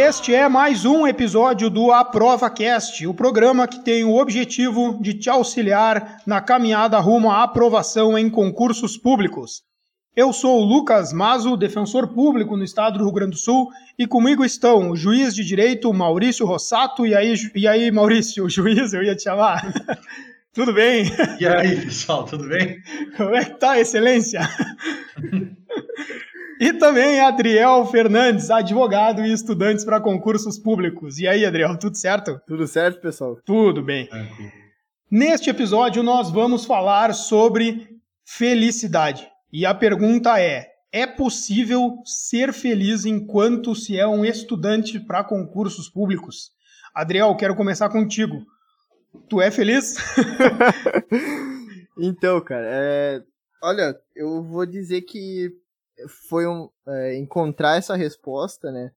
Este é mais um episódio do Aprova Cast, o programa que tem o objetivo de te auxiliar na caminhada rumo à aprovação em concursos públicos. Eu sou o Lucas Mazo, defensor público no estado do Rio Grande do Sul, e comigo estão o juiz de direito Maurício Rossato. E aí, e aí Maurício, o juiz, eu ia te chamar. tudo bem? E aí, pessoal, tudo bem? Como é que tá, excelência? E também Adriel Fernandes, advogado e estudantes para concursos públicos. E aí, Adriel, tudo certo? Tudo certo, pessoal? Tudo bem. Neste episódio, nós vamos falar sobre felicidade. E a pergunta é: é possível ser feliz enquanto se é um estudante para concursos públicos? Adriel, quero começar contigo. Tu é feliz? então, cara, é... olha, eu vou dizer que foi um é, encontrar essa resposta, né?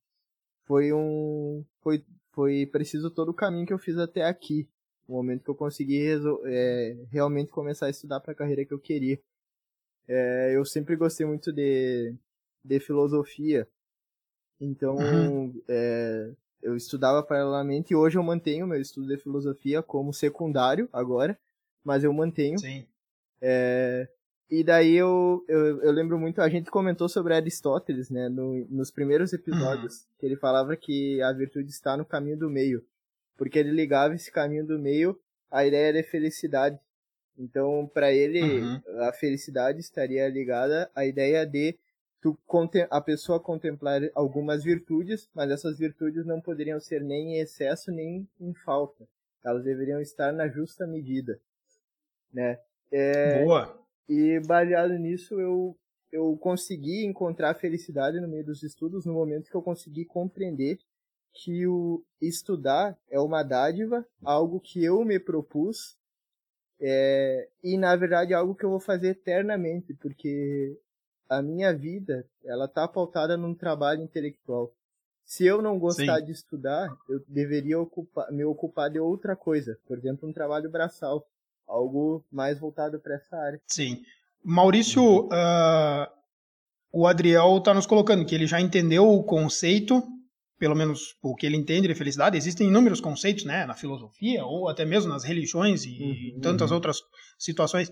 Foi um foi foi preciso todo o caminho que eu fiz até aqui, o momento que eu consegui é, realmente começar a estudar para a carreira que eu queria. É, eu sempre gostei muito de, de filosofia, então uhum. é, eu estudava paralelamente e hoje eu mantenho meu estudo de filosofia como secundário agora, mas eu mantenho. Sim. É, e daí eu, eu, eu, lembro muito, a gente comentou sobre Aristóteles, né, no, nos primeiros episódios, uhum. que ele falava que a virtude está no caminho do meio, porque ele ligava esse caminho do meio à ideia de felicidade. Então, para ele, uhum. a felicidade estaria ligada à ideia de tu, a pessoa contemplar algumas virtudes, mas essas virtudes não poderiam ser nem em excesso nem em falta. Elas deveriam estar na justa medida, né? É, Boa. E baseado nisso, eu, eu consegui encontrar felicidade no meio dos estudos no momento que eu consegui compreender que o estudar é uma dádiva, algo que eu me propus, é, e na verdade algo que eu vou fazer eternamente, porque a minha vida ela está pautada num trabalho intelectual. Se eu não gostar Sim. de estudar, eu deveria ocupar, me ocupar de outra coisa, por exemplo, um trabalho braçal algo mais voltado para essa área. Sim. Maurício, uh, o Adriel está nos colocando que ele já entendeu o conceito, pelo menos o que ele entende de felicidade. Existem inúmeros conceitos, né, na filosofia ou até mesmo nas religiões e uhum, tantas outras situações.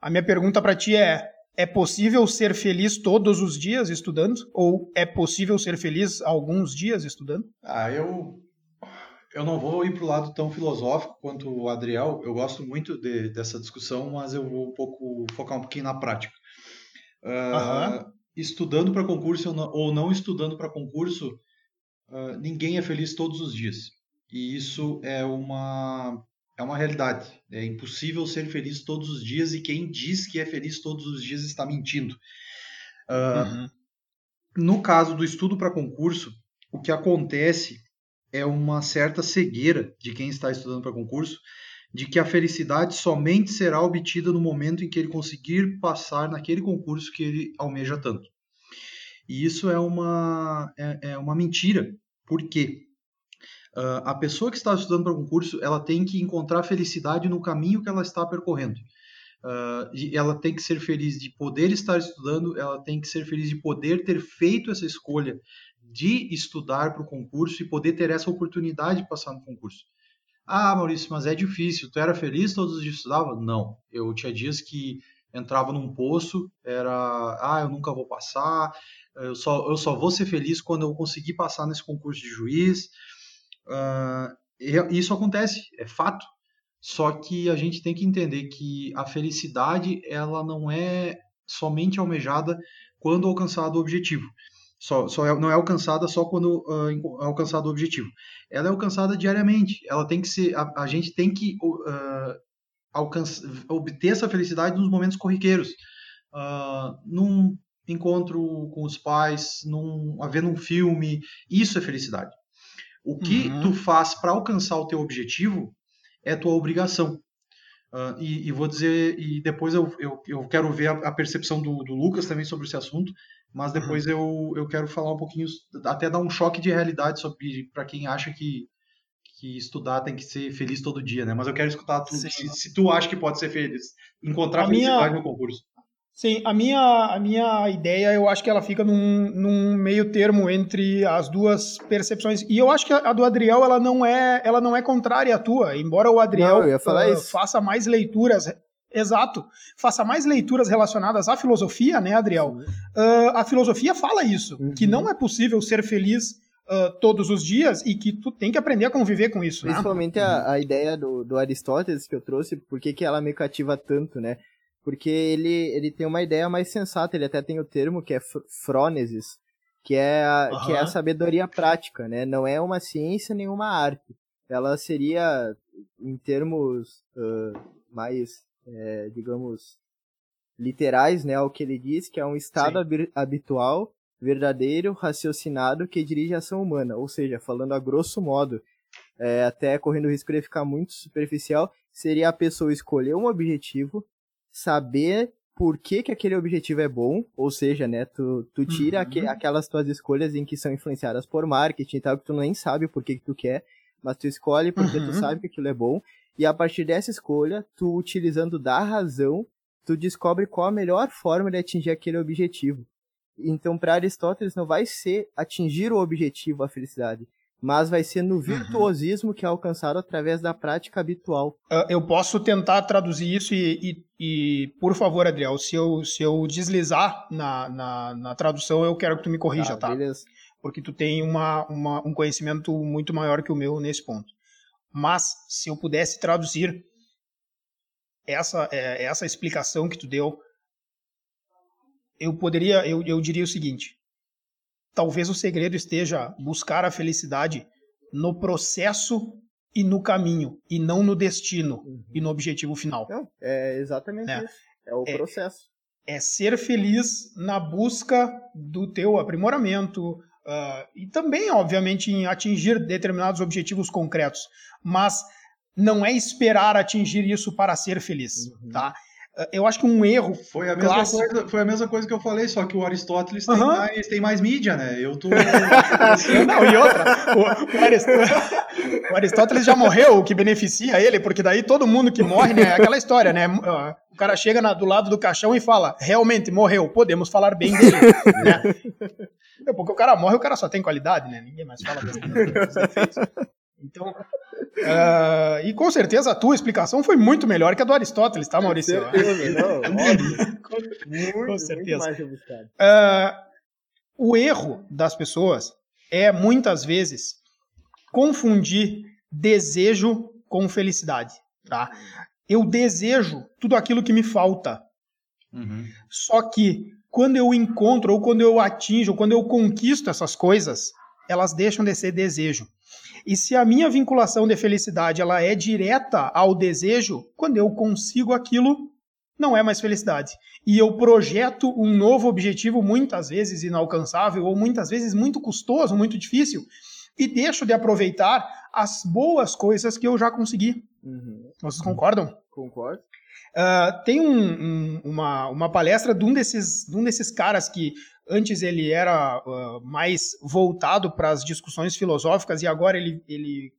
A minha pergunta para ti é: é possível ser feliz todos os dias estudando? Ou é possível ser feliz alguns dias estudando? Ah, eu eu não vou ir para o lado tão filosófico quanto o Adriel. Eu gosto muito de, dessa discussão, mas eu vou um pouco focar um pouquinho na prática. Uh, Estudando para concurso ou não, ou não estudando para concurso, uh, ninguém é feliz todos os dias. E isso é uma é uma realidade. É impossível ser feliz todos os dias e quem diz que é feliz todos os dias está mentindo. Uh, uhum. No caso do estudo para concurso, o que acontece é uma certa cegueira de quem está estudando para concurso, de que a felicidade somente será obtida no momento em que ele conseguir passar naquele concurso que ele almeja tanto. E isso é uma, é, é uma mentira. Por quê? Uh, a pessoa que está estudando para concurso, ela tem que encontrar felicidade no caminho que ela está percorrendo. Uh, ela tem que ser feliz de poder estar estudando, ela tem que ser feliz de poder ter feito essa escolha de estudar para o concurso e poder ter essa oportunidade de passar no concurso. Ah, Maurício, mas é difícil. Tu era feliz todos os dias estudava? Não. Eu tinha dias que entrava num poço, era, ah, eu nunca vou passar, eu só, eu só vou ser feliz quando eu conseguir passar nesse concurso de juiz. Uh, isso acontece, é fato. Só que a gente tem que entender que a felicidade ela não é somente almejada quando alcançado o objetivo. Só, só é, não é alcançada só quando uh, alcançado o objetivo. Ela é alcançada diariamente. Ela tem que ser. A, a gente tem que uh, alcançar, obter essa felicidade nos momentos corriqueiros. Uh, num encontro com os pais, num, vendo um filme, isso é felicidade. O que uhum. tu faz para alcançar o teu objetivo é tua obrigação. Uh, e, e, vou dizer, e depois eu, eu, eu quero ver a, a percepção do, do, Lucas também sobre esse assunto, mas uhum. depois eu, eu quero falar um pouquinho, até dar um choque de realidade sobre para quem acha que, que estudar tem que ser feliz todo dia, né? Mas eu quero escutar tu, se, se, tu acha que pode ser feliz, encontrar a felicidade minha, no concurso. Sim, a minha, a minha ideia, eu acho que ela fica num, num meio termo entre as duas percepções. E eu acho que a do Adriel, ela não é, ela não é contrária à tua, embora o Adriel não, uh, faça mais leituras Exato. Faça mais leituras relacionadas à filosofia, né, Adriel? Uh, a filosofia fala isso, uhum. que não é possível ser feliz uh, todos os dias e que tu tem que aprender a conviver com isso, né? Principalmente né? a, a, ideia do, do Aristóteles que eu trouxe, por que, que ela me cativa tanto, né? Porque ele, ele tem uma ideia mais sensata, ele até tem o termo que é frônesis, que é a, uhum. que é a sabedoria prática, né? Não é uma ciência nem uma arte. Ela seria, em termos uh, mais é, digamos, literais, né, ao que ele diz, que é um estado habitual, verdadeiro, raciocinado, que dirige a ação humana. Ou seja, falando a grosso modo, é, até correndo o risco de ficar muito superficial, seria a pessoa escolher um objetivo, saber por que, que aquele objetivo é bom, ou seja, né, tu, tu tira uhum. aqu aquelas tuas escolhas em que são influenciadas por marketing e tal, que tu nem sabe por que, que tu quer, mas tu escolhe porque uhum. tu sabe que aquilo é bom, e a partir dessa escolha, tu utilizando da razão, tu descobre qual a melhor forma de atingir aquele objetivo. Então, para Aristóteles, não vai ser atingir o objetivo, a felicidade, mas vai ser no uhum. virtuosismo que é alcançado através da prática habitual. Ah, eu posso tentar traduzir isso e, e, e, por favor, Adriel, se eu, se eu deslizar na, na, na tradução, eu quero que tu me corrija, tá? tá? Beleza. Porque tu tem uma, uma, um conhecimento muito maior que o meu nesse ponto. Mas se eu pudesse traduzir essa é, essa explicação que tu deu, eu poderia, eu, eu diria o seguinte: talvez o segredo esteja buscar a felicidade no processo e no caminho, e não no destino uhum. e no objetivo final. Não, é exatamente é. isso. É o é, processo. É ser feliz na busca do teu aprimoramento, Uh, e também, obviamente, em atingir determinados objetivos concretos, mas não é esperar atingir isso para ser feliz, uhum. tá? Eu acho que um erro foi a mesma clássico... coisa foi a mesma coisa que eu falei só que o Aristóteles uhum. tem, mais, tem mais mídia né eu tô não e outra o, o, Aristóteles, o, Aristóteles, já morreu o que beneficia ele porque daí todo mundo que morre né é aquela história né o cara chega na, do lado do caixão e fala realmente morreu podemos falar bem dele né? Porque o cara morre, o cara só tem qualidade, né? Ninguém mais fala dos defeitos. Então, uh, e com certeza a tua explicação foi muito melhor que a do Aristóteles, tá, Maurício? Com certeza, não, muito, com certeza. Uh, o erro das pessoas é, muitas vezes, confundir desejo com felicidade, tá? Eu desejo tudo aquilo que me falta. Uhum. Só que quando eu encontro, ou quando eu atinjo, ou quando eu conquisto essas coisas, elas deixam de ser desejo. E se a minha vinculação de felicidade ela é direta ao desejo, quando eu consigo aquilo, não é mais felicidade. E eu projeto um novo objetivo, muitas vezes inalcançável, ou muitas vezes muito custoso, muito difícil, e deixo de aproveitar as boas coisas que eu já consegui. Uhum. Vocês concordam? Concordo. Uh, tem um, um, uma, uma palestra de um, desses, de um desses caras que antes ele era uh, mais voltado para as discussões filosóficas e agora ele, ele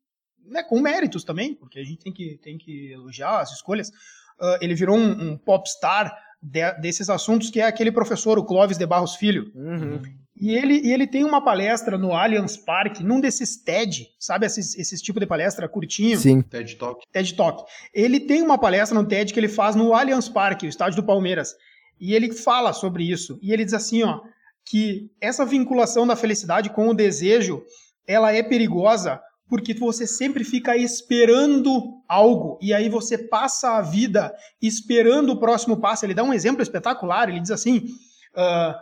né, com méritos também, porque a gente tem que, tem que elogiar as escolhas, uh, ele virou um, um popstar de, desses assuntos, que é aquele professor, o Clóvis de Barros Filho. Uhum. E ele, e ele tem uma palestra no Allianz Park, num desses TED, sabe esses, esses tipos de palestra curtinho? Sim. TED Talk. TED Talk. Ele tem uma palestra no TED que ele faz no Allianz Park, o estádio do Palmeiras. E ele fala sobre isso. E ele diz assim, ó, que essa vinculação da felicidade com o desejo, ela é perigosa porque você sempre fica esperando algo e aí você passa a vida esperando o próximo passo. Ele dá um exemplo espetacular. Ele diz assim: uh,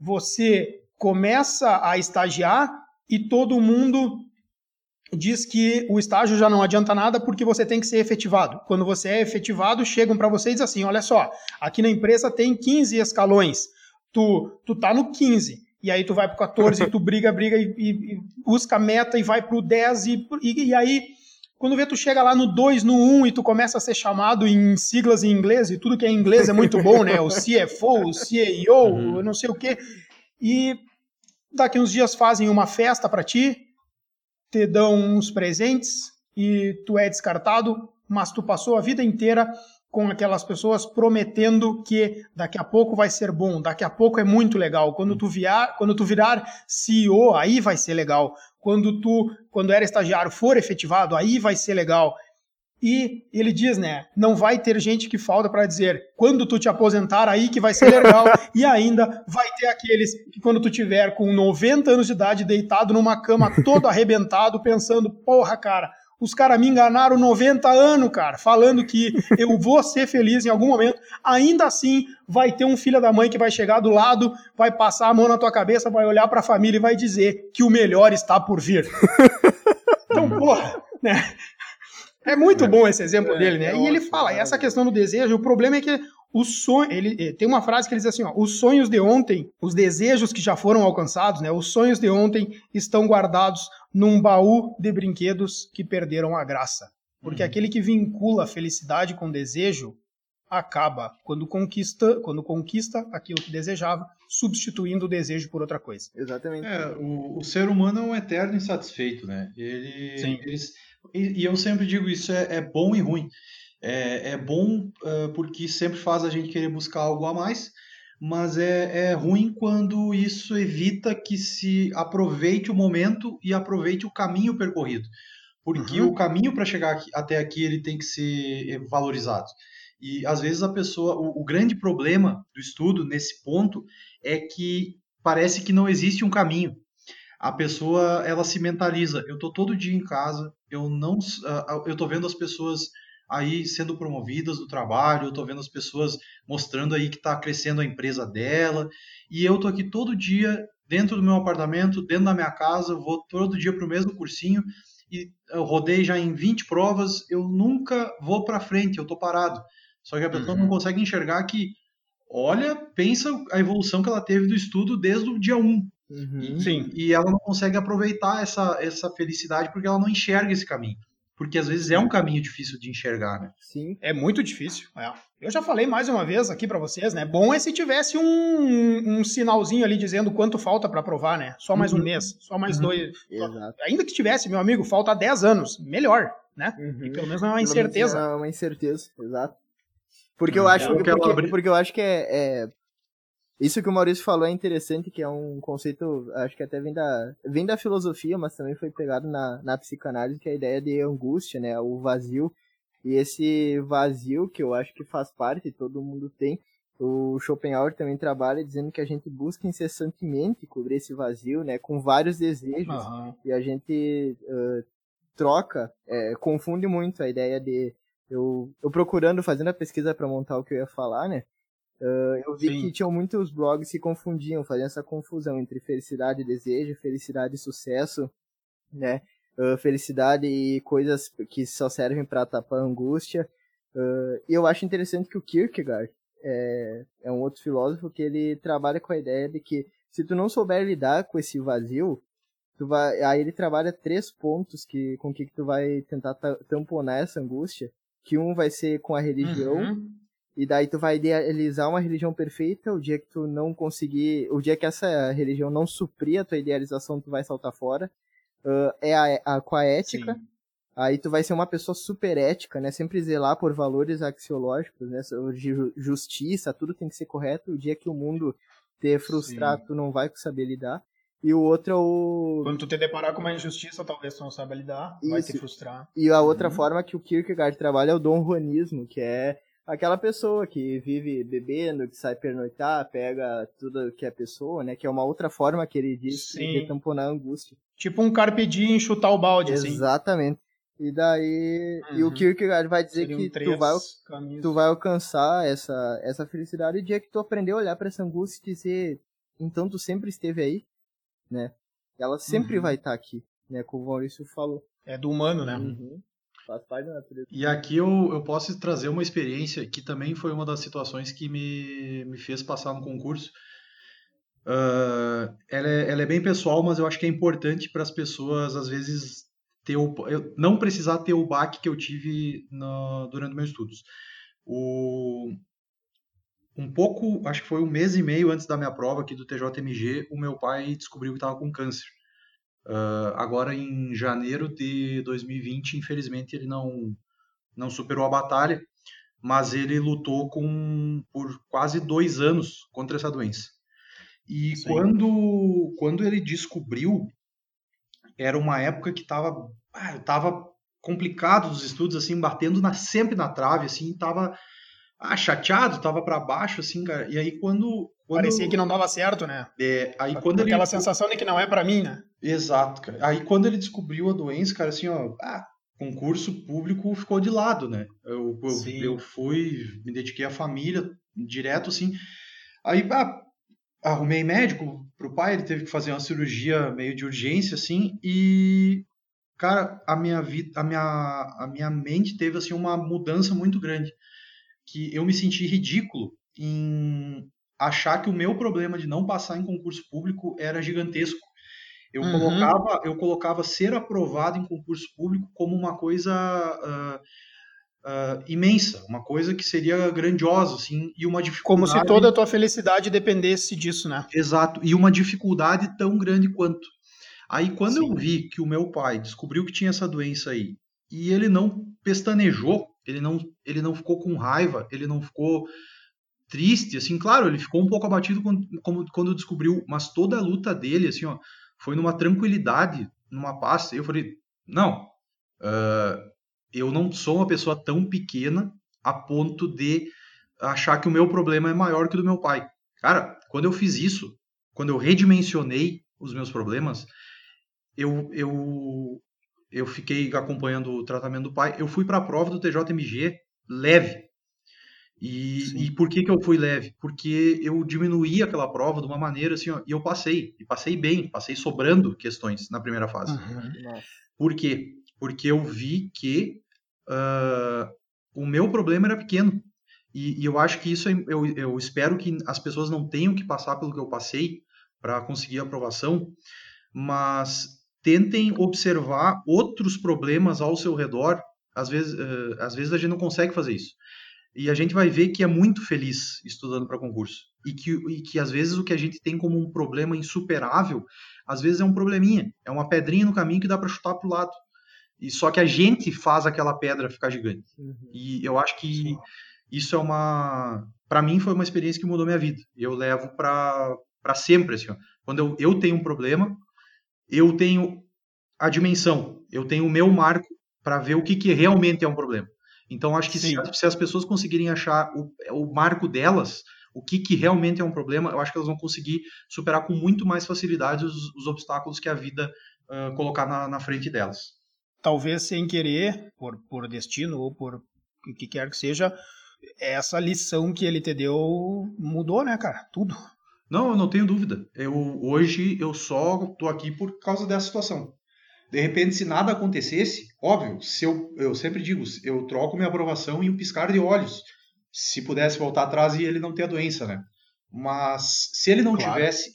você começa a estagiar e todo mundo diz que o estágio já não adianta nada porque você tem que ser efetivado. Quando você é efetivado, chegam para você e dizem assim: olha só, aqui na empresa tem 15 escalões, tu, tu tá no 15. E aí tu vai pro 14, tu briga, briga e, e, e busca a meta e vai pro 10 e, e, e aí quando vê tu chega lá no 2, no 1 um, e tu começa a ser chamado em siglas em inglês, e tudo que é em inglês é muito bom, né? O CFO, o CEO, uhum. não sei o quê. E daqui uns dias fazem uma festa para ti, te dão uns presentes e tu é descartado, mas tu passou a vida inteira com aquelas pessoas prometendo que daqui a pouco vai ser bom, daqui a pouco é muito legal. Quando tu virar, quando tu virar CEO, aí vai ser legal. Quando tu, quando era estagiário, for efetivado, aí vai ser legal. E ele diz, né, não vai ter gente que falta para dizer, quando tu te aposentar aí que vai ser legal, e ainda vai ter aqueles que quando tu tiver com 90 anos de idade deitado numa cama todo arrebentado, pensando, porra, cara, os caras me enganaram 90 anos, cara, falando que eu vou ser feliz em algum momento. Ainda assim, vai ter um filho da mãe que vai chegar do lado, vai passar a mão na tua cabeça, vai olhar para a família e vai dizer que o melhor está por vir. Então, porra, né? É muito bom esse exemplo é, dele, né? É e ele fala, e essa questão do desejo, o problema é que o sonho, ele eh, tem uma frase que ele diz assim, ó, os sonhos de ontem, os desejos que já foram alcançados, né? Os sonhos de ontem estão guardados num baú de brinquedos que perderam a graça. Porque uhum. aquele que vincula a felicidade com desejo acaba quando conquista, quando conquista aquilo que desejava, substituindo o desejo por outra coisa. Exatamente. É, o, o ser humano é um eterno insatisfeito, né? Ele, Sim. Eles, e, e, eu sempre digo isso é, é bom e ruim. É, é bom uh, porque sempre faz a gente querer buscar algo a mais, mas é, é ruim quando isso evita que se aproveite o momento e aproveite o caminho percorrido. Porque uhum. o caminho para chegar aqui, até aqui ele tem que ser valorizado. E às vezes a pessoa, o, o grande problema do estudo nesse ponto é que parece que não existe um caminho a pessoa ela se mentaliza eu tô todo dia em casa eu não eu tô vendo as pessoas aí sendo promovidas do trabalho eu tô vendo as pessoas mostrando aí que está crescendo a empresa dela e eu tô aqui todo dia dentro do meu apartamento dentro da minha casa vou todo dia para o mesmo cursinho e eu rodei já em 20 provas eu nunca vou para frente eu tô parado só que a pessoa uhum. não consegue enxergar que olha pensa a evolução que ela teve do estudo desde o dia 1 Uhum. Sim. E ela não consegue aproveitar essa, essa felicidade porque ela não enxerga esse caminho. Porque às vezes é um caminho difícil de enxergar, né? Sim. É muito difícil. É. Eu já falei mais uma vez aqui para vocês, né? Bom é se tivesse um, um sinalzinho ali dizendo quanto falta para aprovar, né? Só mais uhum. um mês, só mais uhum. dois. Exato. Ainda que tivesse, meu amigo, falta 10 anos. Melhor, né? Uhum. E pelo menos não é uma incerteza. É uma incerteza, exato. Porque eu acho, porque, porque, porque eu acho que é, é, isso que o Maurício falou é interessante, que é um conceito, acho que até vem da, vem da filosofia, mas também foi pegado na, na psicanálise, que é a ideia de angústia, né? O vazio. E esse vazio, que eu acho que faz parte, todo mundo tem, o Schopenhauer também trabalha dizendo que a gente busca incessantemente cobrir esse vazio, né? Com vários desejos. Uhum. E a gente uh, troca, é, confunde muito a ideia de... Eu, eu procurando, fazendo a pesquisa para montar o que eu ia falar, né? Uh, eu vi Sim. que tinham muitos blogs que confundiam, faziam essa confusão entre felicidade e desejo, felicidade e sucesso, né? Uh, felicidade e coisas que só servem para tapar a angústia. Uh, e eu acho interessante que o Kierkegaard é, é um outro filósofo que ele trabalha com a ideia de que se tu não souber lidar com esse vazio, tu vai, aí ele trabalha três pontos que com que, que tu vai tentar tamponar essa angústia, que um vai ser com a religião, uhum e daí tu vai idealizar uma religião perfeita, o dia que tu não conseguir, o dia que essa religião não suprir a tua idealização, tu vai saltar fora. Uh, é a, a, com a ética. Sim. Aí tu vai ser uma pessoa super ética, né? Sempre zelar por valores axiológicos, né? Justiça, tudo tem que ser correto. O dia que o mundo te frustrar, Sim. tu não vai saber lidar. E o outro é o. Quando tu te deparar com uma injustiça, talvez tu não saiba lidar, Isso. vai te frustrar. E a outra uhum. forma que o Kierkegaard trabalha é o Dom Juanismo, que é aquela pessoa que vive bebendo, que sai pernoitar, pega tudo que é pessoa, né? Que é uma outra forma que ele diz Sim. de tamponar a angústia. Tipo um carpe diem chutar o balde, assim. Exatamente. Assim. E daí, uhum. e o. Kierkegaard vai dizer Seriam que tu vai, tu vai alcançar essa, essa felicidade o dia que tu aprender a olhar para essa angústia e dizer, então tu sempre esteve aí, né? Ela sempre uhum. vai estar tá aqui, né? Como o Maurício falou. É do humano, né? Uhum. Faz parte da natureza. E aqui eu, eu posso trazer uma experiência que também foi uma das situações que me, me fez passar no concurso. Uh, ela, é, ela é bem pessoal, mas eu acho que é importante para as pessoas, às vezes, ter o, eu, não precisar ter o baque que eu tive no, durante meus estudos. O, um pouco, acho que foi um mês e meio antes da minha prova aqui do TJMG, o meu pai descobriu que estava com câncer. Uh, agora, em janeiro de 2020, infelizmente, ele não, não superou a batalha, mas ele lutou com, por quase dois anos contra essa doença. E quando, quando ele descobriu, era uma época que estava ah, tava complicado os estudos, assim, batendo na, sempre na trave, assim, tava ah, chateado, tava para baixo, assim, cara. E aí quando, quando... Parecia que não dava certo, né? É, aí quando Aquela ele... sensação de que não é para mim, né? Exato, cara. Aí quando ele descobriu a doença, cara, assim, ó, ah, concurso público ficou de lado, né? Eu, eu, eu, fui, me dediquei à família direto, assim. Aí, ah, arrumei médico pro pai, ele teve que fazer uma cirurgia meio de urgência, assim, e, cara, a minha vida, a minha, a minha mente teve, assim, uma mudança muito grande. Que eu me senti ridículo em achar que o meu problema de não passar em concurso público era gigantesco eu, uhum. colocava, eu colocava ser aprovado em concurso público como uma coisa uh, uh, imensa, uma coisa que seria grandiosa, assim, e uma dificuldade... Como se toda a tua felicidade dependesse disso, né? Exato, e uma dificuldade tão grande quanto. Aí, quando Sim. eu vi que o meu pai descobriu que tinha essa doença aí, e ele não pestanejou, ele não, ele não ficou com raiva, ele não ficou triste, assim, claro, ele ficou um pouco abatido quando, quando descobriu, mas toda a luta dele, assim, ó, foi numa tranquilidade, numa paz. Eu falei, não, uh, eu não sou uma pessoa tão pequena a ponto de achar que o meu problema é maior que o do meu pai. Cara, quando eu fiz isso, quando eu redimensionei os meus problemas, eu, eu, eu fiquei acompanhando o tratamento do pai. Eu fui para a prova do TJMG leve. E, e, por que, que eu fui leve? Porque eu diminuí aquela prova de uma maneira assim, ó, e eu passei. E passei bem, passei sobrando questões na primeira fase. Uhum. Por quê? Porque eu vi que uh, o meu problema era pequeno. E, e eu acho que isso, é, eu, eu espero que as pessoas não tenham que passar pelo que eu passei para conseguir a aprovação, mas tentem observar outros problemas ao seu redor. Às vezes, uh, às vezes a gente não consegue fazer isso. E a gente vai ver que é muito feliz estudando para concurso. E que, e que às vezes o que a gente tem como um problema insuperável, às vezes é um probleminha, é uma pedrinha no caminho que dá para chutar para o lado. E só que a gente faz aquela pedra ficar gigante. Uhum. E eu acho que Sim. isso é uma, para mim foi uma experiência que mudou minha vida. E eu levo para para sempre assim, ó. Quando eu, eu tenho um problema, eu tenho a dimensão, eu tenho o meu marco para ver o que, que realmente é um problema. Então, acho que se, se, as pessoas conseguirem achar o, o marco delas, o que, que, realmente é um problema, eu acho que elas vão conseguir superar com muito mais facilidade os, os obstáculos que a vida uh, colocar na, na, frente delas. Talvez sem querer, por, por destino ou por o que quer que seja, essa lição que ele te deu mudou, né, cara? Tudo. Não, eu não tenho dúvida. Eu hoje eu só tô aqui por causa dessa situação. De repente, se nada acontecesse, óbvio, se eu, eu sempre digo, eu troco minha aprovação em um piscar de olhos. Se pudesse voltar atrás e ele não ter a doença, né? Mas se ele não claro. tivesse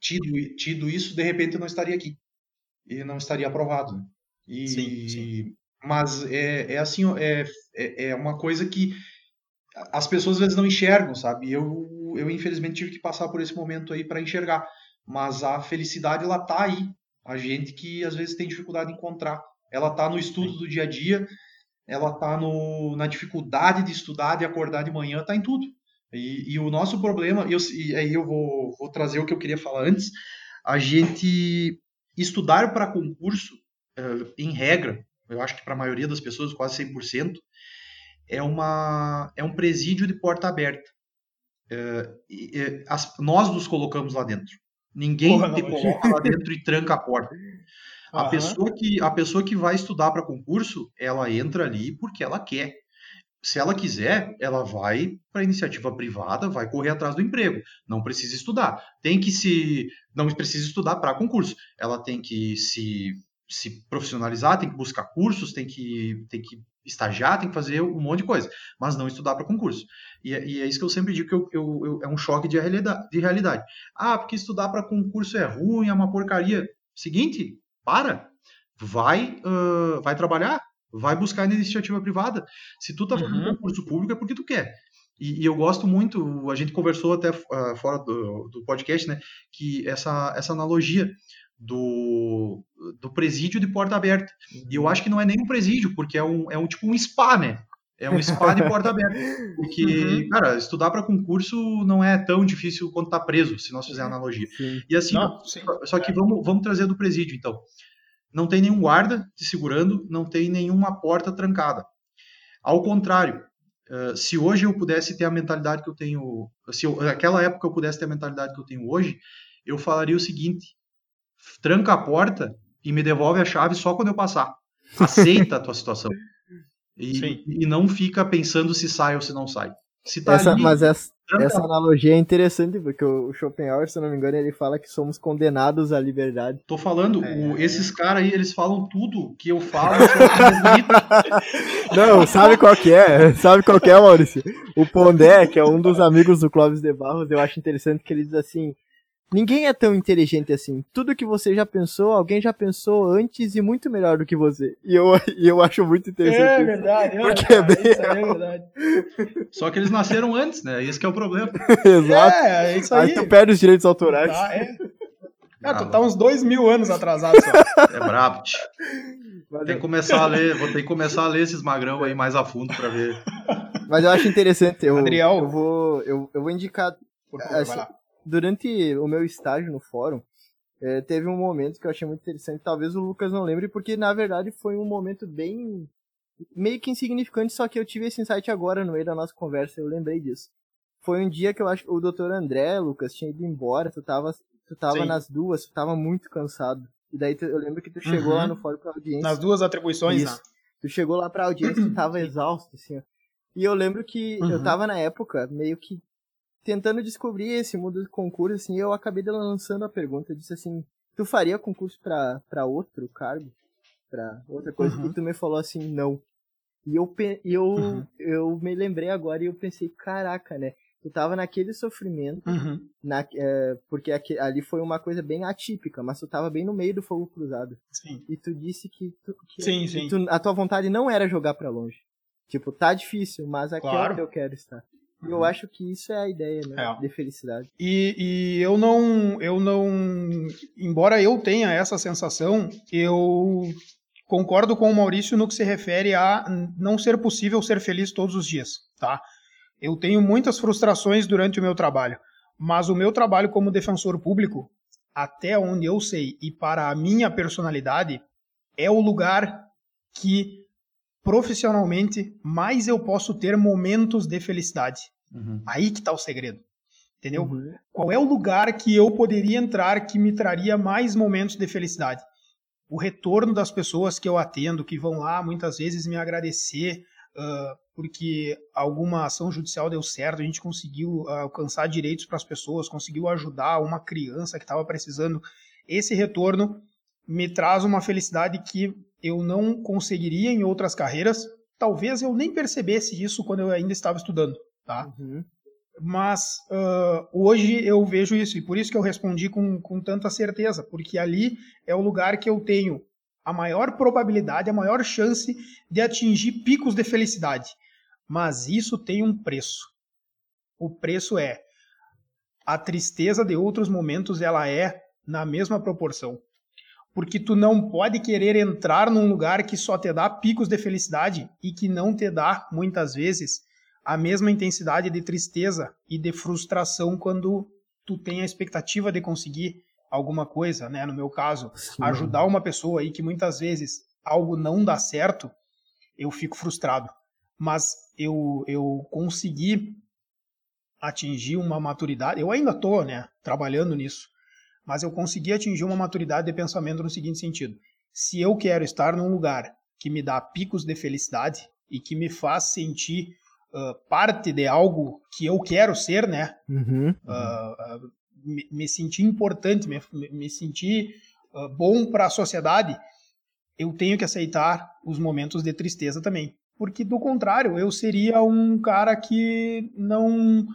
tido, tido isso, de repente eu não estaria aqui. E não estaria aprovado. Né? E, sim, sim. Mas é, é assim, é, é, é uma coisa que as pessoas às vezes não enxergam, sabe? Eu, eu infelizmente tive que passar por esse momento aí para enxergar. Mas a felicidade, ela tá aí a gente que às vezes tem dificuldade em encontrar. Ela está no estudo do dia a dia, ela está na dificuldade de estudar, de acordar de manhã, está em tudo. E, e, o nosso problema, eu, e aí eu vou, vou trazer o que eu queria falar antes, a gente estudar para concurso, uh, em regra, eu acho que para a maioria das pessoas, quase 100%, é, uma, é um presídio de porta aberta. Uh, e, as, nós nos colocamos lá dentro. Ninguém Porra, te coloca lá dentro e tranca a porta. A, pessoa que, a pessoa que vai estudar para concurso, ela entra ali porque ela quer. Se ela quiser, ela vai para iniciativa privada, vai correr atrás do emprego. Não precisa estudar. Tem que se. Não precisa estudar para concurso. Ela tem que se, se profissionalizar, tem que buscar cursos, tem que, tem que estagiar, tem que fazer um monte de coisa, mas não estudar para concurso. E, é, e, é isso que eu sempre digo que eu, eu, eu, é um choque de realidade, de realidade. Ah, porque estudar para concurso é ruim, é uma porcaria. Seguinte, para, vai, uh, vai trabalhar, vai buscar iniciativa privada. Se tu tá fazendo uhum. concurso público é porque tu quer. E, e, eu gosto muito, a gente conversou até uh, fora do, do, podcast, né, que essa, essa analogia do, do presídio de porta aberta. Uhum. E eu acho que não é nem um presídio, porque é um, é um tipo um spa, né? É um spa de porta aberta. Porque, uhum. cara, estudar para concurso não é tão difícil quanto tá preso, se nós fizermos analogia. Sim. E assim, não, só que vamos, vamos trazer do presídio, então. Não tem nenhum guarda te segurando, não tem nenhuma porta trancada. Ao contrário, se hoje eu pudesse ter a mentalidade que eu tenho, se eu, naquela época eu pudesse ter a mentalidade que eu tenho hoje, eu falaria o seguinte: tranca a porta e me devolve a chave só quando eu passar. Aceita a tua situação. E, e, não fica pensando se sai ou se não sai. Se tá essa, ali, mas essa, essa analogia é interessante, porque o Schopenhauer, se não me engano, ele fala que somos condenados à liberdade. Tô falando, é. o, esses caras aí, eles falam tudo que eu falo. não, sabe qual que é? Sabe qual que é, Maurício? O Pondé, que é um dos amigos do Clóvis de Barros, eu acho interessante que ele diz assim, Ninguém é tão inteligente assim. Tudo que você já pensou, alguém já pensou antes e muito melhor do que você. E eu, e eu acho muito interessante. É verdade, isso, porque é, bem é verdade. Só que eles nasceram antes, né? Esse é o problema. Exato. É, é isso aí. Aí tu perde os direitos autorais. Tá, é. É, tu tá uns dois mil anos atrasado só. É brabo. Tem que começar a ler, vou ter que começar a ler esses magrão aí mais a fundo para ver. Mas eu acho interessante. Eu, Adriel, eu vou, eu, eu vou indicar. Por favor, assim, vai lá durante o meu estágio no fórum, é, teve um momento que eu achei muito interessante. Talvez o Lucas não lembre, porque na verdade foi um momento bem. meio que insignificante, só que eu tive esse insight agora no meio da nossa conversa, eu lembrei disso. Foi um dia que eu acho que o doutor André, Lucas, tinha ido embora, tu tava, tu tava nas duas, tu tava muito cansado. E daí tu, eu lembro que tu chegou uhum. lá no fórum pra audiência. Nas duas atribuições, Isso. Né? Tu chegou lá pra audiência e tava exausto, assim, ó. E eu lembro que uhum. eu tava na época meio que tentando descobrir esse mundo de concurso, assim, eu acabei lançando a pergunta, eu disse assim, tu faria concurso para outro cargo? para outra coisa? Uhum. E tu me falou assim, não. E eu, eu, uhum. eu me lembrei agora e eu pensei, caraca, né? Tu tava naquele sofrimento, uhum. na, é, porque aqui, ali foi uma coisa bem atípica, mas tu tava bem no meio do fogo cruzado. Sim. E tu disse que, tu, que, sim, sim. Tu, a tua vontade não era jogar para longe. Tipo, tá difícil, mas aqui claro. é onde eu quero estar. Eu uhum. acho que isso é a ideia, né? É. De felicidade. E, e eu não, eu não, embora eu tenha essa sensação, eu concordo com o Maurício no que se refere a não ser possível ser feliz todos os dias, tá? Eu tenho muitas frustrações durante o meu trabalho, mas o meu trabalho como defensor público, até onde eu sei e para a minha personalidade, é o lugar que profissionalmente, mais eu posso ter momentos de felicidade. Uhum. Aí que está o segredo. Entendeu? Uhum. Qual é o lugar que eu poderia entrar que me traria mais momentos de felicidade? O retorno das pessoas que eu atendo, que vão lá muitas vezes me agradecer uh, porque alguma ação judicial deu certo, a gente conseguiu uh, alcançar direitos para as pessoas, conseguiu ajudar uma criança que estava precisando. Esse retorno me traz uma felicidade que eu não conseguiria em outras carreiras. Talvez eu nem percebesse isso quando eu ainda estava estudando, tá? Uhum. Mas uh, hoje eu vejo isso, e por isso que eu respondi com, com tanta certeza, porque ali é o lugar que eu tenho a maior probabilidade, a maior chance de atingir picos de felicidade. Mas isso tem um preço. O preço é a tristeza de outros momentos, ela é na mesma proporção porque tu não pode querer entrar num lugar que só te dá picos de felicidade e que não te dá, muitas vezes, a mesma intensidade de tristeza e de frustração quando tu tem a expectativa de conseguir alguma coisa, né? No meu caso, Sim. ajudar uma pessoa aí que muitas vezes algo não dá certo, eu fico frustrado. Mas eu, eu consegui atingir uma maturidade, eu ainda estou, né, trabalhando nisso, mas eu consegui atingir uma maturidade de pensamento no seguinte sentido: se eu quero estar num lugar que me dá picos de felicidade e que me faz sentir uh, parte de algo que eu quero ser, né? Uhum. Uh, uh, me, me, sentir importante, me, me sentir bom para a sociedade, eu tenho que aceitar os momentos de tristeza também. Porque, do contrário, eu seria um cara que não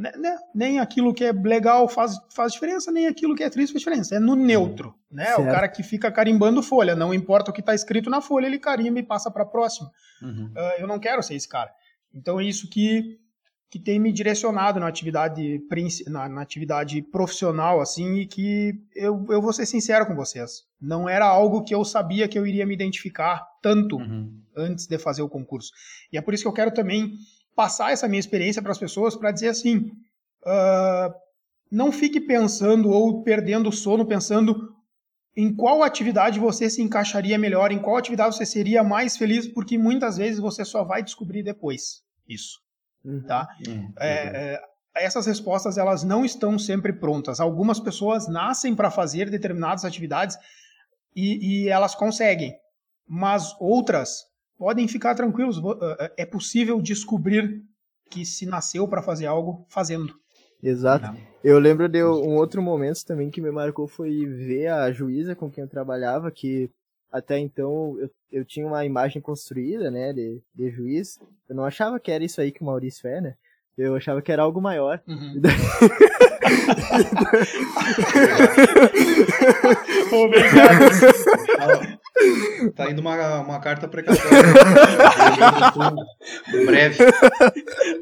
né, né, nem aquilo que é legal faz, faz diferença, nem aquilo que é triste faz diferença. É no neutro, né? Certo. O cara que fica carimbando folha, não importa o que está escrito na folha, ele carimba e passa para a próxima. Uhum. Uh, eu não quero ser esse cara. Então é isso que que tem me direcionado na atividade, na, na, atividade profissional, assim, e que eu, eu vou ser sincero com vocês, não era algo que eu sabia que eu iria me identificar tanto uhum. antes de fazer o concurso. E é por isso que eu quero também passar essa minha experiência para as pessoas, para dizer assim, uh, não fique pensando ou perdendo o sono pensando em qual atividade você se encaixaria melhor, em qual atividade você seria mais feliz, porque muitas vezes você só vai descobrir depois isso. Uhum. Tá? Uhum. É, é, essas respostas elas não estão sempre prontas. Algumas pessoas nascem para fazer determinadas atividades e, e, elas conseguem, mas outras podem ficar tranquilos. É, é possível descobrir que se nasceu para fazer algo fazendo. Exato. Não. Eu lembro de um outro momento também que me marcou foi ver a juíza com quem eu trabalhava, que até então eu, eu tinha uma imagem construída, né, de, de juiz. Eu não achava que era isso aí que o Maurício é, né? Eu achava que era algo maior. Uhum. Obrigado. Tá indo uma, uma carta precatória. em breve.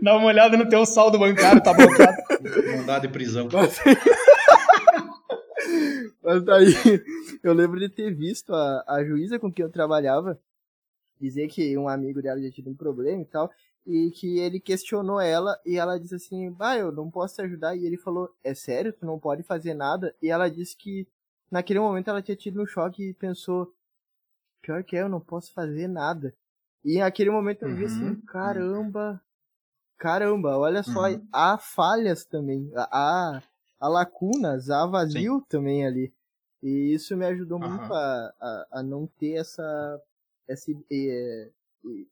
Dá uma olhada no teu saldo bancário, tá bloqueado. Mandado de prisão. Mas daí, eu lembro de ter visto a, a juíza com quem eu trabalhava dizer que um amigo dela tinha tido um problema e tal, e que ele questionou ela e ela disse assim, bah, eu não posso te ajudar. E ele falou, é sério, tu não pode fazer nada? E ela disse que naquele momento ela tinha tido um choque e pensou, pior que é, eu não posso fazer nada. E naquele momento eu vi assim, uhum. caramba, caramba, olha só, uhum. há falhas também, há, há lacunas, há vazio Sim. também ali. E isso me ajudou uhum. muito a, a, a, não ter essa, essa é,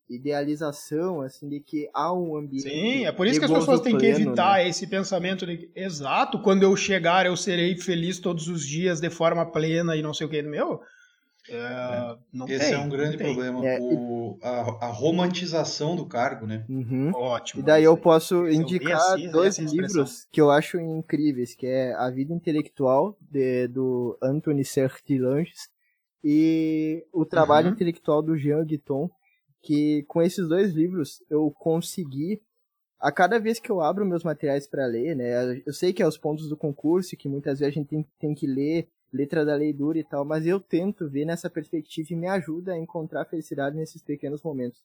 idealização, assim, de que há um ambiente. Sim, é por isso que as pessoas têm que evitar né? esse pensamento de exato, quando eu chegar eu serei feliz todos os dias de forma plena e não sei o que. Meu, é, Esse tem, é um grande problema, é, o, a, a, romantização do cargo, né? Uhum. Ótimo. E daí eu posso indicar assim, dois livros que eu acho incríveis, que é A Vida Intelectual, de, do Anthony Sertilanges, e O Trabalho uhum. Intelectual do Jean Guiton, que com esses dois livros eu consegui a cada vez que eu abro meus materiais para ler, né? Eu sei que é os pontos do concurso, que muitas vezes a gente tem, tem que ler letra da lei dura e tal, mas eu tento ver nessa perspectiva e me ajuda a encontrar felicidade nesses pequenos momentos.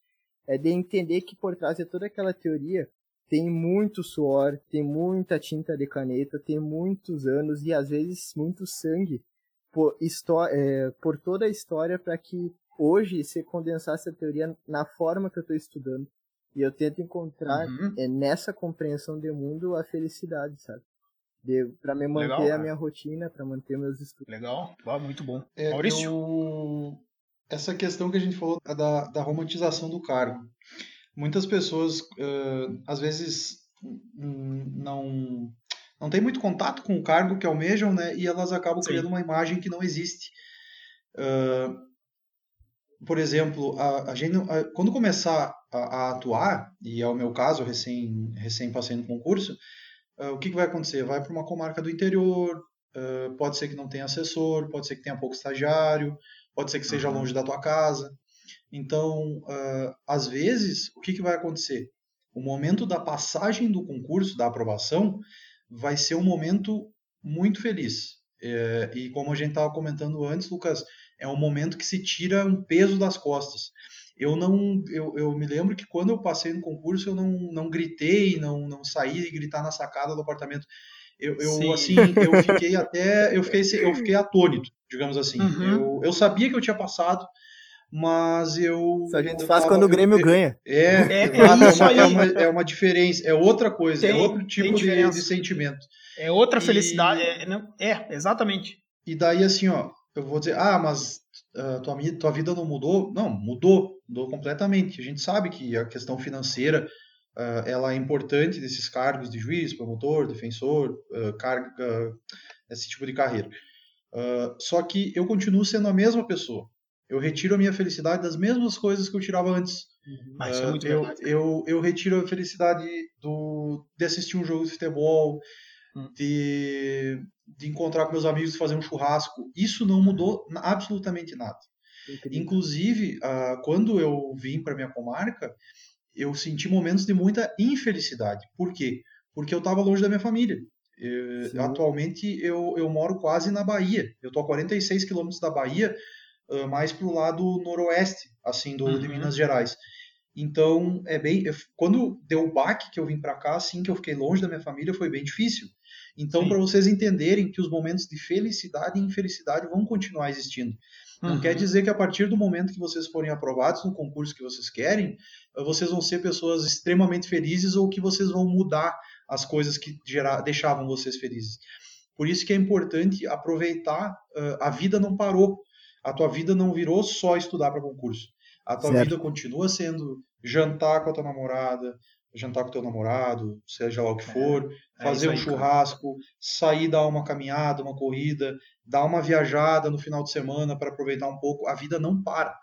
É de entender que por trás de toda aquela teoria tem muito suor, tem muita tinta de caneta, tem muitos anos e às vezes muito sangue por, é, por toda a história para que hoje se condensasse a teoria na forma que eu estou estudando. E eu tento encontrar uhum. é, nessa compreensão do mundo a felicidade, sabe? Para me manter Legal, a minha rotina, para manter meus estudos. Legal, ah, muito bom. É, Maurício? Eu... Essa questão que a gente falou da, da romantização do cargo. Muitas pessoas, uh, às vezes, não não tem muito contato com o cargo que almejam, né? E elas acabam Sim. criando uma imagem que não existe. Uh, por exemplo, a, a gente, a, quando começar a, a, atuar, e é o meu caso, recém, recém passei no concurso, uh, o que, que, vai acontecer? Vai para uma comarca do interior, uh, pode ser que não tenha assessor, pode ser que tenha pouco estagiário, pode ser que seja uhum. longe da tua casa. Então, uh, às vezes, o que, que vai acontecer? O momento da passagem do concurso, da aprovação, vai ser um momento muito feliz. É, e como a gente estava comentando antes, Lucas, é um momento que se tira um peso das costas eu não eu, eu me lembro que quando eu passei no concurso eu não, não gritei não não saí e gritar na sacada do apartamento. Eu, eu assim eu fiquei até eu fiquei eu fiquei atônito digamos assim. Uhum. eu, eu sabia que eu tinha passado mas eu Isso a gente faz quando o Grêmio eu, ganha. É é, é, é, uma, é, uma, é uma diferença é outra coisa é tem, é outro tipo de, de, sentimento. É outra felicidade e, é, não, é exatamente. E daí assim ó eu vou dizer ah mas uh, tua, tua vida não mudou não mudou mudou completamente. A gente sabe que a questão financeira uh, ela é importante desses cargos de juiz, promotor, defensor, uh, carga, esse tipo de carreira. Só que eu continuo sendo a mesma pessoa. Eu retiro a minha felicidade das mesmas coisas que eu tirava antes. Uhum. Mas é muito eu, eu, eu, retiro a felicidade do, de assistir um jogo de futebol, uhum. De, de encontrar com meus amigos e fazer um churrasco. Isso não mudou absolutamente nada. Inclusive, uh, quando eu vim para minha comarca, eu senti momentos de muita infelicidade. Por quê? Porque eu estava longe da minha família. Eu, atualmente eu, eu moro quase na Bahia. Eu estou a 46 quilômetros da Bahia, uh, mais para o lado noroeste, assim, do, uhum. de Minas Gerais. Então, é bem. Quando deu o baque que eu vim para cá, assim, que eu fiquei longe da minha família, foi bem difícil. Então, para vocês entenderem que os momentos de felicidade e infelicidade vão continuar existindo. Não uhum. quer dizer que a partir do momento que vocês forem aprovados no concurso que vocês querem, vocês vão ser pessoas extremamente felizes ou que vocês vão mudar as coisas que gera, deixavam vocês felizes. Por isso que é importante aproveitar. Uh, a vida não parou. A tua vida não virou só estudar para concurso. A tua certo. vida continua sendo jantar com a tua namorada, jantar com teu namorado, seja lá o que é, for, é, fazer um churrasco, sair dar uma caminhada, uma corrida, dar uma viajada no final de semana para aproveitar um pouco. A vida não para.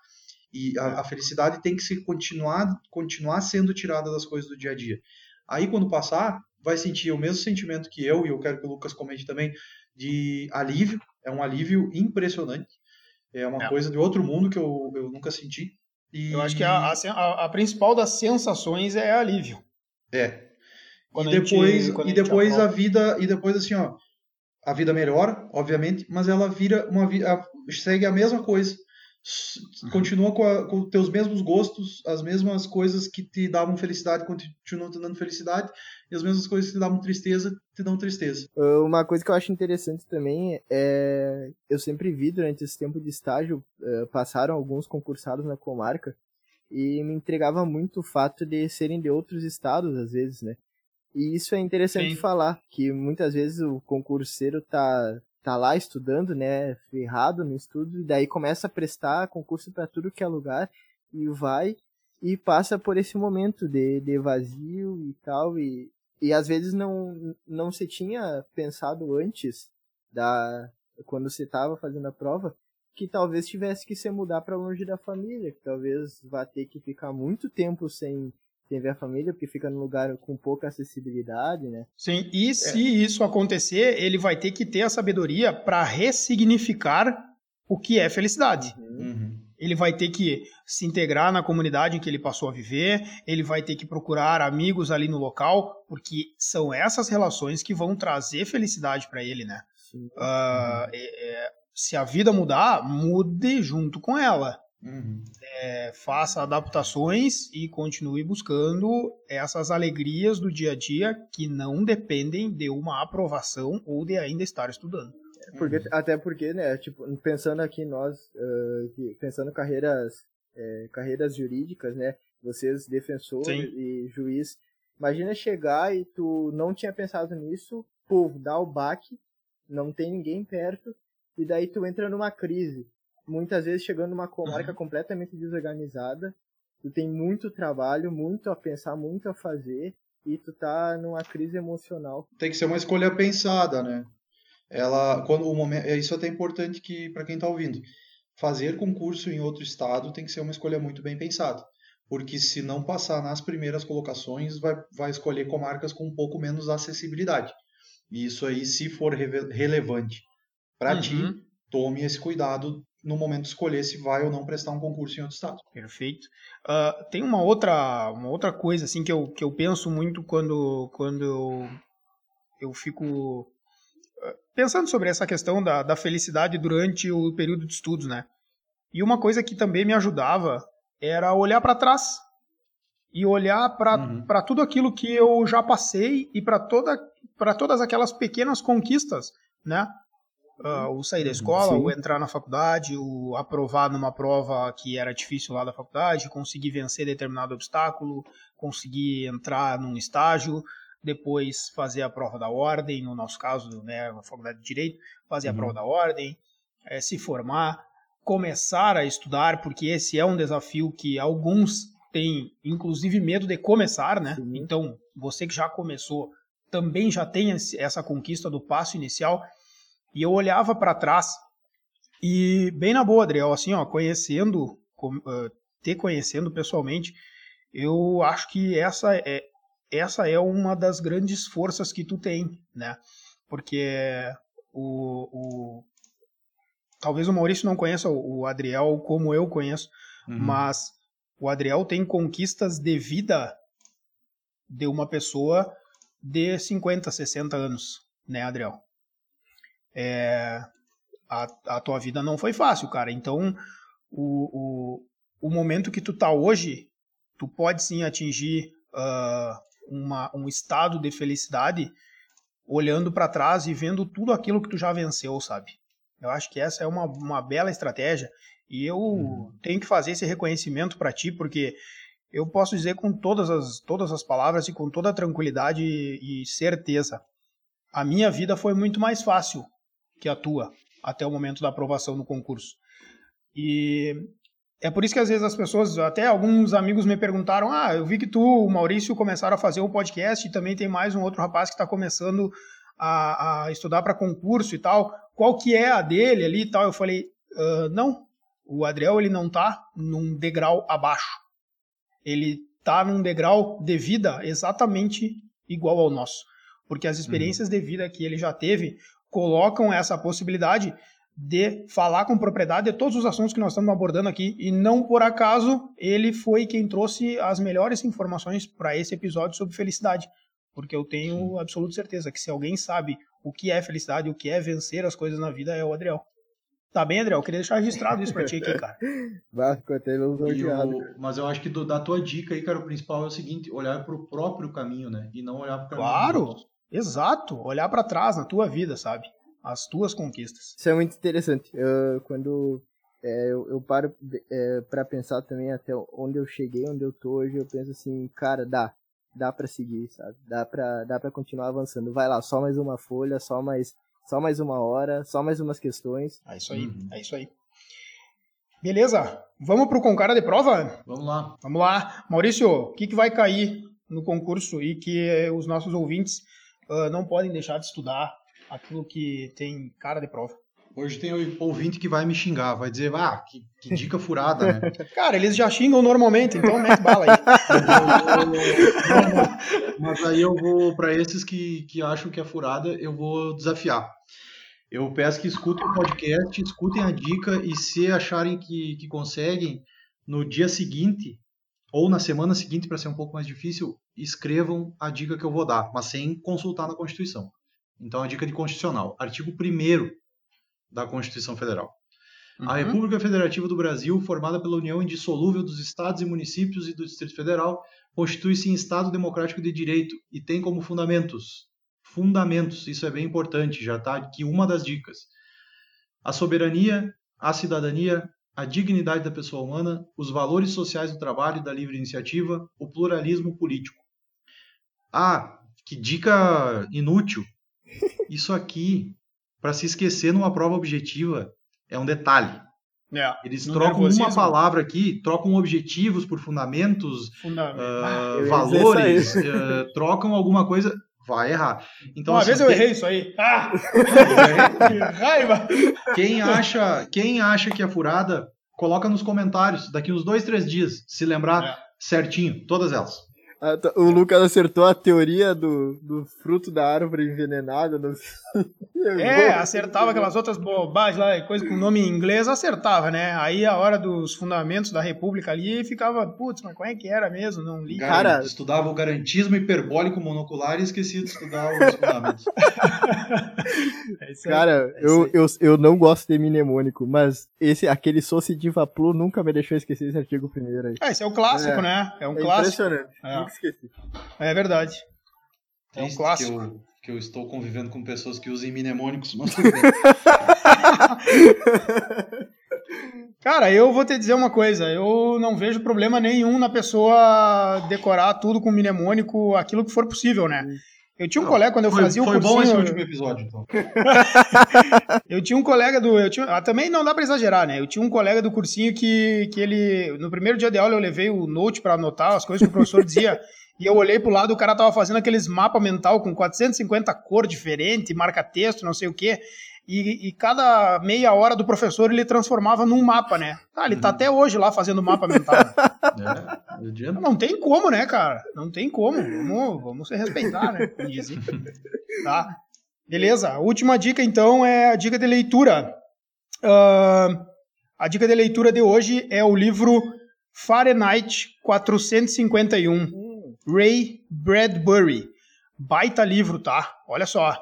E a, é. a, felicidade tem que se continuar, continuar sendo tirada das coisas do dia a dia. Aí quando passar, vai sentir o mesmo sentimento que eu, e eu quero que o Lucas comente também, de alívio. É um alívio impressionante. É uma é. coisa de outro mundo que eu, eu nunca senti. E... Eu acho que a, a, a, principal das sensações é alívio. É. Quando e depois, gente, e depois a, a vida, e depois assim, ó, a vida melhora, obviamente, mas ela vira uma vida, segue a mesma coisa. Uhum. Continua com, a, com teus mesmos gostos, as mesmas coisas que te davam felicidade continuam te dando felicidade, e as mesmas coisas que te davam tristeza te dão tristeza. Uh, uma coisa que eu acho interessante também é. Eu sempre vi durante esse tempo de estágio, uh, passaram alguns concursados na comarca, e me entregava muito o fato de serem de outros estados, às vezes, né? E isso é interessante Sim. falar, que muitas vezes o concurseiro tá tá lá estudando, né, ferrado no estudo, e daí começa a prestar concurso para tudo que é lugar, e vai e passa por esse momento de, de vazio e tal, e, e às vezes não, não se tinha pensado antes, da quando você estava fazendo a prova, que talvez tivesse que se mudar para longe da família, que talvez vá ter que ficar muito tempo sem sem ver a família, porque fica num lugar com pouca acessibilidade, né? Sim, e se é. isso acontecer, ele vai ter que ter a sabedoria para ressignificar o que é felicidade. Uhum. Ele vai ter que se integrar na comunidade em que ele passou a viver, ele vai ter que procurar amigos ali no local, porque são essas relações que vão trazer felicidade para ele, né? Uh, uhum. é, é, se a vida mudar, mude junto com ela. Uhum. É, faça adaptações e continue buscando essas alegrias do dia a dia que não dependem de uma aprovação ou de ainda estar estudando. Porque, até porque, né, tipo, pensando aqui nós, uh, pensando carreiras, é, carreiras jurídicas, né, vocês defensor Sim. e juiz, imagina chegar e tu não tinha pensado nisso, pô, dá o baque, não tem ninguém perto, e daí tu entra numa crise muitas vezes chegando numa comarca uhum. completamente desorganizada, tu tem muito trabalho, muito a pensar, muito a fazer, e tu tá numa crise emocional. Tem que ser uma escolha pensada, né? Ela, quando o momento, é isso é até importante que para quem está ouvindo, fazer concurso em outro estado tem que ser uma escolha muito bem pensada, porque se não passar nas primeiras colocações, vai, vai escolher comarcas com um pouco menos acessibilidade. E isso aí, se for relevante para uhum. ti, tome esse cuidado no momento escolher se vai ou não prestar um concurso em outro estado. Perfeito. Uh, tem uma outra, uma outra coisa assim que eu, que eu penso muito quando, quando eu, eu fico ah, pensando sobre essa questão da, da felicidade durante o período de estudos, né? E uma coisa que também me ajudava era olhar para trás e olhar para uhum. tudo aquilo que eu já passei e para toda, todas aquelas pequenas conquistas, né? Uh, o sair da escola, Sim. o entrar na faculdade, o aprovar numa prova que era difícil lá da faculdade, conseguir vencer determinado obstáculo, conseguir entrar num estágio, depois fazer a prova da ordem, no nosso caso, né, na faculdade de Direito, fazer uhum. a prova da ordem, é, se formar, começar a estudar, porque esse é um desafio que alguns têm, inclusive, medo de começar, né? Sim. Então, você que já começou, também já tem essa conquista do passo inicial, e eu olhava para trás e bem na boa, Adriel, assim, ó, conhecendo, uh, te conhecendo pessoalmente, eu acho que essa é essa é uma das grandes forças que tu tem, né? Porque o, o talvez o Maurício não conheça o Adriel como eu conheço, uhum. mas o Adriel tem conquistas de vida de uma pessoa de 50, 60 anos, né, Adriel? É, a, a tua vida não foi fácil, cara. Então, o, o, o momento que tu tá hoje, tu pode sim atingir uh, uma, um estado de felicidade olhando para trás e vendo tudo aquilo que tu já venceu, sabe? Eu acho que essa é uma, uma bela estratégia e eu uhum. tenho que fazer esse reconhecimento para ti, porque eu posso dizer com todas as, todas as palavras e com toda a tranquilidade e, e certeza, a minha vida foi muito mais fácil que a tua até o momento da aprovação no concurso. E é por isso que às vezes as pessoas, até alguns amigos me perguntaram: Ah, eu vi que tu, o Maurício, começaram a fazer o podcast e também tem mais um outro rapaz que está começando a, a estudar para concurso e tal. Qual que é a dele ali e tal? Eu falei: uh, Não, o Adriel ele não está num degrau abaixo. Ele está num degrau de vida exatamente igual ao nosso. Porque as experiências uhum. de vida que ele já teve colocam essa possibilidade de falar com propriedade de todos os assuntos que nós estamos abordando aqui e não por acaso ele foi quem trouxe as melhores informações para esse episódio sobre felicidade, porque eu tenho Sim. absoluta certeza que se alguém sabe o que é felicidade, o que é vencer as coisas na vida é o Adriel. Tá bem, Adriel? Eu queria deixar registrado isso pra ti aqui, cara. eu, mas eu acho que do, da tua dica aí, cara, o principal é o seguinte, olhar pro próprio caminho, né? E não olhar pro caminho. Claro! Exato, olhar para trás na tua vida, sabe? As tuas conquistas. Isso é muito interessante. Eu, quando é, eu, eu, paro é, para pensar também até onde eu cheguei, onde eu tô hoje, eu penso assim, cara, dá, dá para seguir, sabe? Dá para dá para continuar avançando. Vai lá, só mais uma folha, só mais só mais uma hora, só mais umas questões. É isso aí, uhum. é isso aí. Beleza, vamos pro Concara de prova? Vamos lá. Vamos lá. Maurício, o que, que vai cair no concurso e que os nossos ouvintes uh, não podem deixar de estudar aquilo que tem cara de prova. Hoje tem o ouvinte que vai me xingar, vai dizer, ah, que, que dica furada, né? Cara, eles já xingam normalmente, então mete bala aí. Mas aí eu vou, para esses que, que acham que é furada, eu vou desafiar. Eu peço que escutem o podcast, escutem a dica e se acharem que, que conseguem, no dia seguinte, ou na semana seguinte, para ser um pouco mais difícil, escrevam a dica que eu vou dar, mas sem consultar na Constituição. Então, a dica de constitucional. Artigo 1 da Constituição Federal. Uhum. A República Federativa do Brasil, formada pela união indissolúvel dos estados e municípios e do Distrito Federal, constitui-se em Estado democrático de direito e tem como fundamentos, fundamentos, isso é bem importante, já está aqui uma das dicas, a soberania, a cidadania, a dignidade da pessoa humana, os valores sociais do trabalho e da livre iniciativa, o pluralismo político. Ah, que dica inútil. Isso aqui, para se esquecer numa prova objetiva, é um detalhe. É, Eles trocam uma palavra aqui, trocam objetivos por fundamentos, Fundamento. uh, ah, valores, uh, trocam alguma coisa, vai errar. Então, uma assim, vez eu quem... errei isso aí. Ah! que raiva! Quem acha, quem acha que é furada, coloca nos comentários daqui uns dois, três dias, se lembrar é. certinho, todas elas. O Lucas acertou a teoria do, do fruto da árvore envenenada. No... É, acertava aquelas outras bobagens lá, coisa com nome em inglês, acertava, né? Aí a hora dos fundamentos da República ali ficava, putz, mas como é que era mesmo? Não li. Cara, estudava o garantismo hiperbólico monocular e esquecia de estudar os fundamentos. é Cara, é eu, eu, eu não gosto de mnemônico, mas esse, aquele Soci Diva Plu nunca me deixou esquecer esse artigo primeiro aí. É, esse é o clássico, é. né? É um é clássico. Impressionante. É esqueci. É verdade. É um clássico. Que eu, que eu estou convivendo com pessoas que usem mnemônicos, mas Cara, eu vou te dizer uma coisa, eu não vejo problema nenhum na pessoa decorar tudo com mnemônico, aquilo que for possível, né? Eu tinha um não, colega quando eu foi, fazia o foi cursinho... Foi bom esse último episódio, então. eu tinha um colega do... Eu tinha, ah, também não dá pra exagerar, né? Eu tinha um colega do cursinho que, que ele... No primeiro dia de aula eu levei o note para anotar as coisas que o professor dizia. E eu olhei pro lado, o cara tava fazendo aqueles mapa mental com 450 cor diferente, marca texto, não sei o quê. E, e, cada meia hora do professor ele transformava num mapa, né? Ah, ele tá uhum. até hoje lá fazendo mapa mental. É, não tem como, né, cara? Não tem como. Vamos, vamos se respeitar, né? Tá. Beleza. A última dica, então, é a dica de leitura. Uh, a dica de leitura de hoje é o livro Fahrenheit 451, hum. Ray Bradbury. Baita livro, tá? Olha só.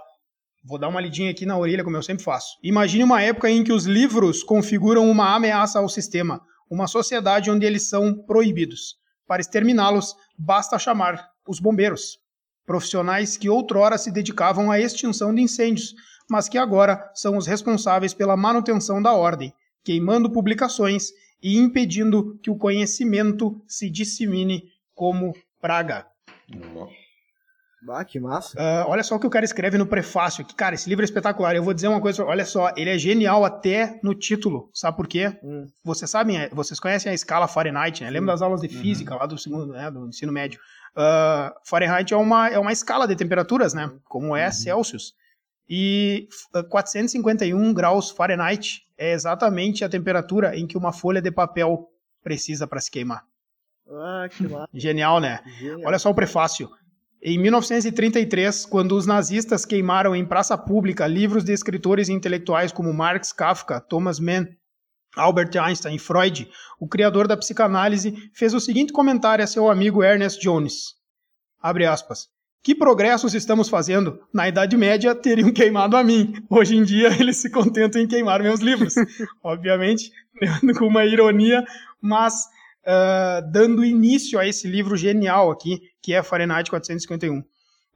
Vou dar uma lidinha aqui na orelha, como eu sempre faço. Imagine uma época em que os livros configuram uma ameaça ao sistema, uma sociedade onde eles são proibidos. Para exterminá-los, basta chamar os bombeiros, profissionais que outrora se dedicavam à extinção de incêndios, mas que agora são os responsáveis pela manutenção da ordem, queimando publicações e impedindo que o conhecimento se dissemine como praga. Ah, que massa. Uh, olha só o que o cara escreve no prefácio aqui. Cara, esse livro é espetacular. Eu vou dizer uma coisa, olha só, ele é genial até no título. Sabe por quê? Hum. Vocês sabem, é, vocês conhecem a escala Fahrenheit, né? Lembra das aulas de uhum. física uhum. lá do segundo, né, do ensino médio. Uh, Fahrenheit é uma, é uma escala de temperaturas, né? Como é uhum. Celsius. E 451 graus Fahrenheit é exatamente a temperatura em que uma folha de papel precisa para se queimar. Ah, que massa. Genial, né? Genial. Olha só o prefácio. Em 1933, quando os nazistas queimaram em praça pública livros de escritores intelectuais como Marx, Kafka, Thomas Mann, Albert Einstein e Freud, o criador da psicanálise fez o seguinte comentário a seu amigo Ernest Jones. Abre aspas. Que progressos estamos fazendo? Na Idade Média teriam queimado a mim. Hoje em dia eles se contentam em queimar meus livros. Obviamente, com uma ironia, mas uh, dando início a esse livro genial aqui, que é Fahrenheit 451. Uh,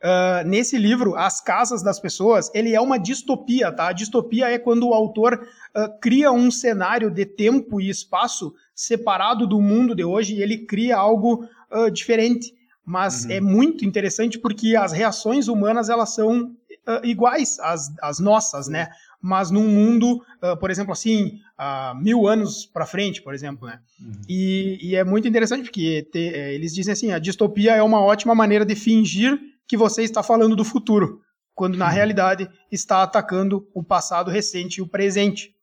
ah, nesse livro, As Casas das Pessoas, ele é uma distopia, tá? A distopia é quando o autor uh, cria um cenário de tempo e espaço separado do mundo de hoje e ele cria algo uh, diferente. Mas uhum. é muito interessante porque as reações humanas elas são iguais às, às nossas, né? Mas num mundo, uh, por exemplo, assim, uh, mil anos para frente, por exemplo, né? Uhum. E, e, é muito interessante porque te, é, eles dizem assim, a distopia é uma ótima maneira de fingir que você está falando do futuro, quando na uhum. realidade está atacando o passado recente e o presente.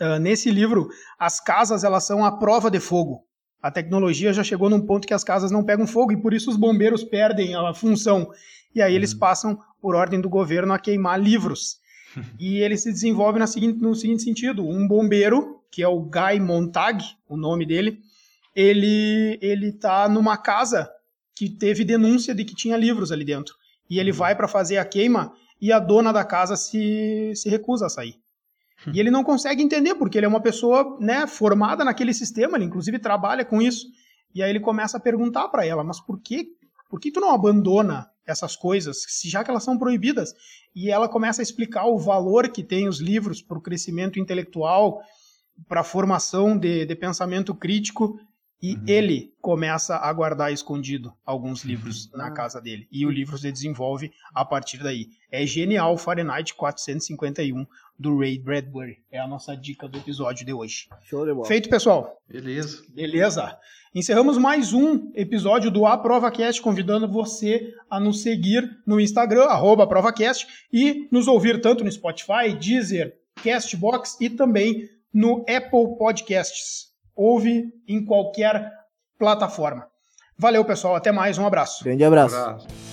Uh, nesse livro, as casas elas são a prova de fogo. A tecnologia já chegou num ponto que as casas não pegam fogo e por isso os bombeiros perdem a função. E aí eles uhum. passam, por ordem do governo, a queimar livros e ele se desenvolve seguinte, no seguinte sentido: um bombeiro, que é o Guy Montag, o nome dele, ele ele tá numa casa que teve denúncia de que tinha livros ali dentro. E ele vai para fazer a queima e a dona da casa se, se recusa a sair. E ele não consegue entender, porque ele é uma pessoa né, formada naquele sistema, ele inclusive trabalha com isso. E aí ele começa a perguntar para ela, mas por que, por que tu não abandona essas coisas, já que elas são proibidas. E ela começa a explicar o valor que tem os livros para o crescimento intelectual, para a formação de, de, pensamento crítico. E uhum. ele começa a guardar escondido alguns livros uhum. na casa dele. E o livro se desenvolve a partir daí. É genial Fahrenheit 451 do Ray Bradbury. É a nossa dica do episódio de hoje. Show de bola. Feito, pessoal. Beleza. Beleza. Encerramos mais um episódio do AprovaCast, convidando você a nos seguir no Instagram, arroba AprovaCast, e nos ouvir tanto no Spotify, Deezer, Castbox e também no Apple Podcasts. Ouve em qualquer plataforma. Valeu, pessoal. Até mais. Um abraço. Grande abraço. Um abraço.